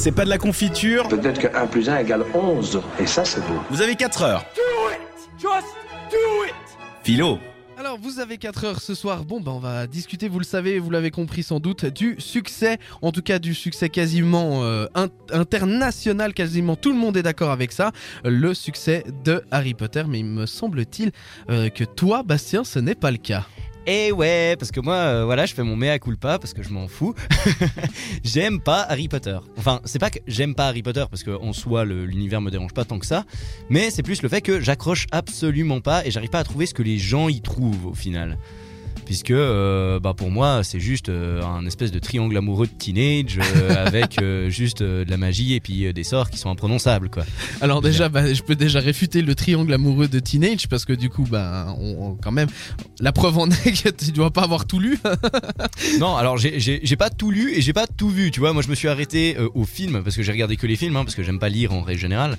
c'est pas de la confiture. Peut-être que 1 plus 1 égale 11. Et ça, c'est beau. Vous avez 4 heures. Philo. Alors vous avez 4 heures ce soir, bon ben on va discuter, vous le savez, vous l'avez compris sans doute, du succès, en tout cas du succès quasiment euh, in- international, quasiment tout le monde est d'accord avec ça, le succès de Harry Potter, mais il me semble-t-il euh, que toi Bastien ce n'est pas le cas. Et ouais, parce que moi, euh, voilà, je fais mon mea culpa parce que je m'en fous. j'aime pas Harry Potter. Enfin, c'est pas que j'aime pas Harry Potter parce qu'en soi, le- l'univers me dérange pas tant que ça, mais c'est plus le fait que j'accroche absolument pas et j'arrive pas à trouver ce que les gens y trouvent au final. Puisque, euh, bah pour moi, c'est juste euh, un espèce de triangle amoureux de teenage euh, avec juste de la magie et puis des sorts qui sont imprononçables, quoi. Alors déjà, bah, je peux déjà réfuter le triangle amoureux de Teenage parce que du coup, bah, on, on- quand même, la preuve en est que tu dois pas avoir tout lu. Non, alors j'ai- pas tout lu et j'ai pas tout vu, tu vois. Moi, je me suis arrêté euh, au film parce que j'ai regardé que les films, hein, parce que j'aime pas lire en règle générale.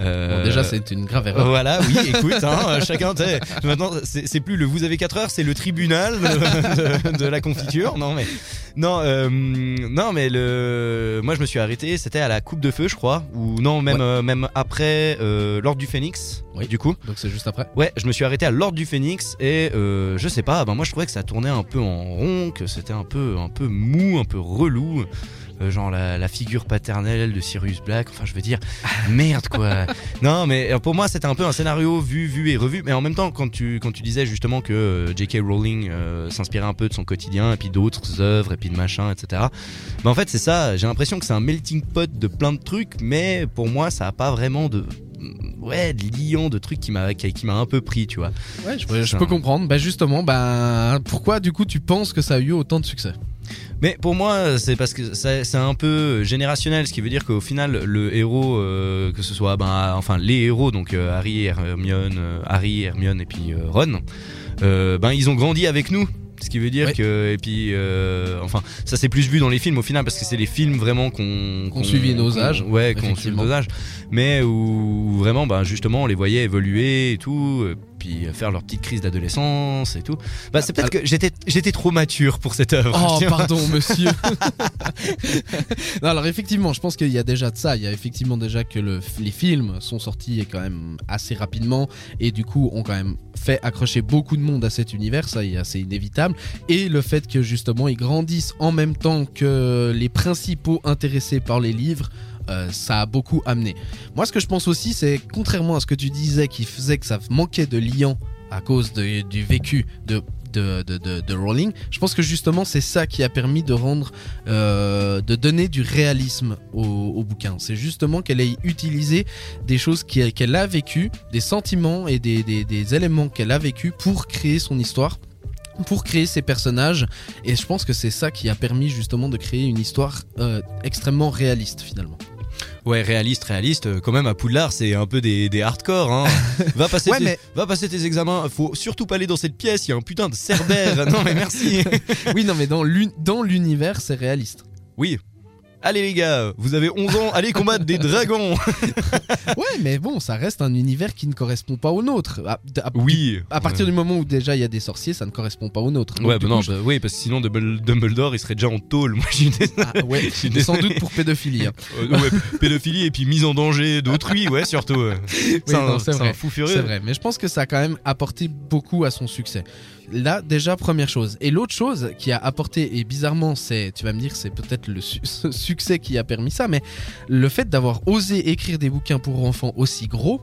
Euh, Bon, déjà, c'est une grave erreur. Voilà, oui, écoute, hein, chacun, maintenant, c'est plus le vous avez 4 heures, c'est le tribunal de, de- de la confiture. Non, mais, non, euh, non, mais le, moi je me suis arrêté, c'était à la Coupe de Feu, je crois, ou non, même, Ouais. euh, même après euh, l'Ordre du Phénix, Oui. du coup. Donc c'est juste après. Ouais, je me suis arrêté à l'Ordre du Phénix et je sais pas, ben moi je trouvais que ça tournait un peu en rond, que c'était un peu, un peu mou, un peu relou. Euh, genre la, figure paternelle de Sirius Black, enfin je veux dire, merde quoi. non mais euh, pour moi c'était un peu un scénario vu, vu et revu, mais en même temps quand tu, disais justement que euh, J.K. Rowling s'inspirait un peu de son quotidien et puis d'autres œuvres et puis de machin, etc. Ben en fait c'est ça, j'ai l'impression que c'est un melting pot de plein de trucs, mais pour moi ça a pas vraiment de ouais de liant de trucs qui m'a qui, qui m'a un peu pris tu vois. Ouais, je, peux comprendre. Bah justement, bah pourquoi du coup tu penses que ça a eu autant de succès? Mais pour moi c'est parce que c'est un peu générationnel ce qui veut dire qu'au final le héros euh, que ce soit ben enfin les héros donc euh, Harry Hermione euh, Harry Hermione et puis Ron ben ils ont grandi avec nous ce qui veut dire que et puis euh, enfin ça c'est plus vu dans les films au final parce que c'est les films vraiment qu'on Qu'on suivi nos âges, ouais qu'on suivi effectivement. nos âges mais où vraiment ben justement on les voyait évoluer et tout euh, puis faire leur petite crise d'adolescence et tout bah c'est peut-être que j'étais j'étais trop mature pour cette œuvre Oh pardon monsieur. non, alors effectivement, je pense qu'il y a déjà de ça. Il y a effectivement déjà que le, les films sont sortis quand même assez rapidement et du coup ont quand même fait accrocher beaucoup de monde à cet univers. Ça, c'est inévitable. Et le fait que justement ils grandissent en même temps que les principaux intéressés par les livres. Euh, ça a beaucoup amené. Moi, ce que je pense aussi, c'est contrairement à ce que tu disais, qui faisait que ça manquait de liant à cause du vécu de de, de, de, Rowling. Je pense que justement c'est ça qui a permis de rendre, euh, de donner du réalisme au, bouquin. C'est justement qu'elle ait utilisé des choses qu'elle a vécues, des sentiments et des, des, des éléments qu'elle a vécu pour créer son histoire pour créer ses personnages et je pense que c'est ça qui a permis justement de créer une histoire euh, extrêmement réaliste finalement. Ouais, réaliste, réaliste. euh, Quand même, à Poudlard, c'est un peu des, des hardcore. Hein. Va, passer Ouais, tes, mais- va passer tes examens. Faut surtout pas aller dans cette pièce. Il y a un putain de cerbère. non, mais merci. oui non mais dans l'univers c'est réaliste. Oui. Allez, les gars, vous avez 11 ans. Allez combattre des dragons. Ouais mais bon ça reste un univers qui ne correspond pas au nôtre. À, à- Oui. À partir du moment où déjà il y a des sorciers, ça ne correspond pas au nôtre. Donc, Ouais, bah non, je- bah oui, parce que sinon Dumbledore, il serait déjà en tôle. Moi, je. Ah, ouais, Je sans doute pour pédophilie. hein. Euh, ouais, pédophilie et puis mise en danger d'autrui, ouais, surtout. euh. C'est un fou furieux. C'est vrai, mais je pense que ça a quand même apporté beaucoup à son succès. Là, déjà, première chose. Et l'autre chose qui a apporté, et bizarrement, c'est, tu vas me dire, c'est peut-être le succès qui a permis ça, mais le fait d'avoir osé écrire des bouquins pour enfants aussi gros,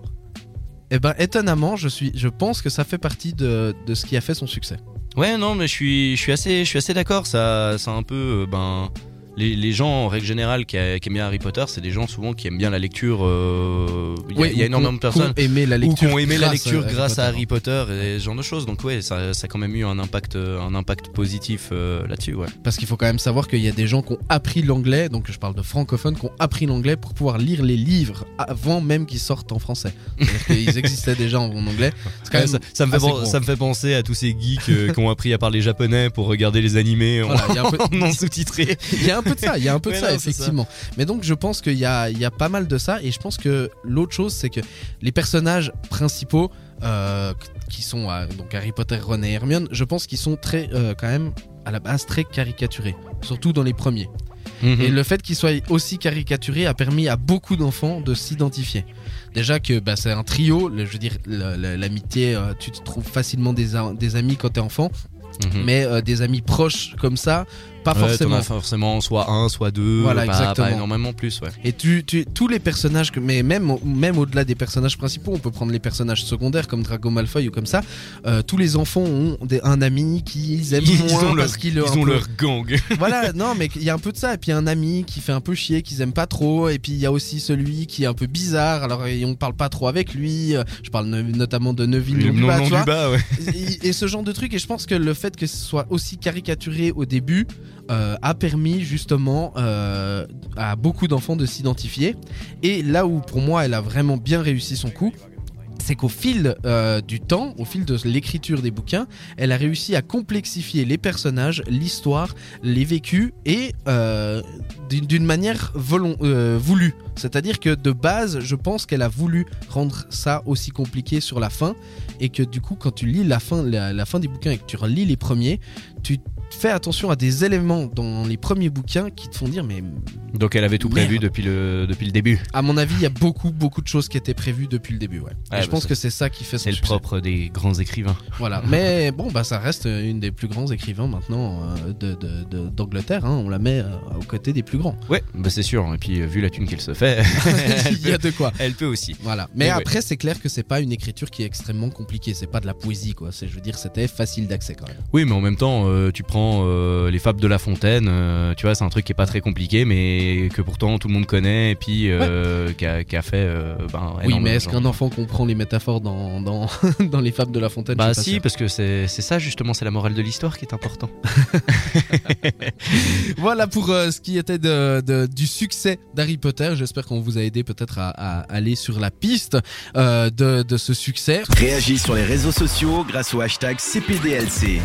eh ben, étonnamment, je, suis, je pense que ça fait partie de, de ce qui a fait son succès. Ouais, non, mais je suis, je suis assez, assez d'accord. Ça, c'est un peu, euh, ben, les, les gens en règle générale qui, a- qui aiment bien Harry Potter, c'est des gens souvent qui aiment bien la lecture. euh, Il y a, Ouais, il y a ou énormément de personnes. qu'on aimait la lecture, qui ont aimé la lecture grâce à. Harry Potter et ce genre de choses. Donc ouais, ça, ça a quand même eu un impact, euh, un impact positif euh, là-dessus. Ouais. Parce qu'il faut quand même savoir qu'il y a des gens qui ont appris l'anglais, donc je parle de francophones, qui ont appris l'anglais pour pouvoir lire les livres avant même qu'ils sortent en français. C'est-à-dire qu'ils existaient déjà en anglais. Quand même ça, ça me fait ça me penser à tous ces geeks euh, qui ont appris à parler japonais pour regarder les animés en, Voilà, il y a un peu- en non sous-titré. Il y a un peu de ça, il y a un peu de ça, non, c'est ça. effectivement. Mais donc je pense qu'il y a, il y a pas mal de ça, et je pense que l'autre chose, c'est que les personnages principaux, euh, qui sont euh, donc Harry Potter, Ron et Hermione, je pense qu'ils sont très, euh, quand même, à la base, très caricaturés, surtout dans les premiers. Mhm. Et le fait qu'il soit aussi caricaturé a permis à beaucoup d'enfants de s'identifier. Déjà que bah, c'est un trio, le- je veux dire, l'amitié, euh, tu te trouves facilement des, amis quand t'es enfant, Mhm. mais euh, des amis proches comme ça, pas Ouais, forcément. as forcément soit un, soit deux, Voilà, pas, exactement. pas énormément plus, ouais. Et tu, tu- tous les personnages, que, mais même, même au-delà des personnages principaux, on peut prendre les personnages secondaires comme Drago Malfoy ou comme ça. euh, tous les enfants ont des- un ami qu'ils aiment Ils moins ont parce qu'il Ils est un ont peu- leur gang. voilà, non, mais il y a un peu de ça. Et puis un ami qui fait un peu chier, qu'ils aiment pas trop. Et puis il y a aussi celui qui est un peu bizarre. Alors et on parle pas trop avec lui. Euh, Je parle no- notamment de Neville Le tu vois. ouais. et, et ce genre de truc. Et je pense que le fait que ce soit aussi caricaturé au début euh, a permis justement euh, à beaucoup d'enfants de s'identifier. Et là où pour moi elle a vraiment bien réussi son coup. C'est qu'au fil euh, du temps, au fil de l'écriture des bouquins, elle a réussi à complexifier les personnages, l'histoire, les vécus et d'une manière voulue. C'est-à-dire que de base, je pense qu'elle a voulu rendre ça aussi compliqué sur la fin et que du coup, quand tu lis la fin, la, la fin des bouquins et que tu relis les premiers, tu fais attention à des éléments dans les premiers bouquins qui te font dire mais Donc elle avait tout prévu Merde. depuis le, depuis le début. à mon avis il y a beaucoup beaucoup de choses qui étaient prévues depuis le début ouais. Et Ouais, je bah, pense que c'est ça qui fait son C'est le succès. propre des grands écrivains. Voilà. Mais bon, bah ça reste une des plus grands écrivains maintenant euh, de- de- de- d'Angleterre. hein. On la met euh, aux côtés des plus grands. Ouais, bah c'est sûr. Et puis euh, vu la thune qu'elle se fait, elle, Il y a peut, de quoi. elle peut aussi. Voilà. Mais Et ouais. après, c'est clair que c'est pas une écriture qui est extrêmement compliquée. C'est pas de la poésie, quoi. C'est, je veux dire, c'était facile d'accès quand même. Oui, mais en même temps, euh, tu prends euh, les fables de La Fontaine, euh, tu vois, c'est un truc qui est pas très compliqué, mais que pourtant tout le monde connaît, et puis euh, qui, a, qui a fait. euh, ben, oui, mais est-ce qu'un enfant comprend les métaphores dans, dans, dans les fables de La Fontaine? Bah si, sûr. parce que c'est c'est ça justement, c'est la morale de l'histoire qui est important. Voilà pour euh, ce qui était de, de- du succès d'Harry Potter. J'espère qu'on vous a aidé peut-être à, à aller sur la piste euh, de, de ce succès. Réagis sur les réseaux sociaux grâce au hashtag CPDLC.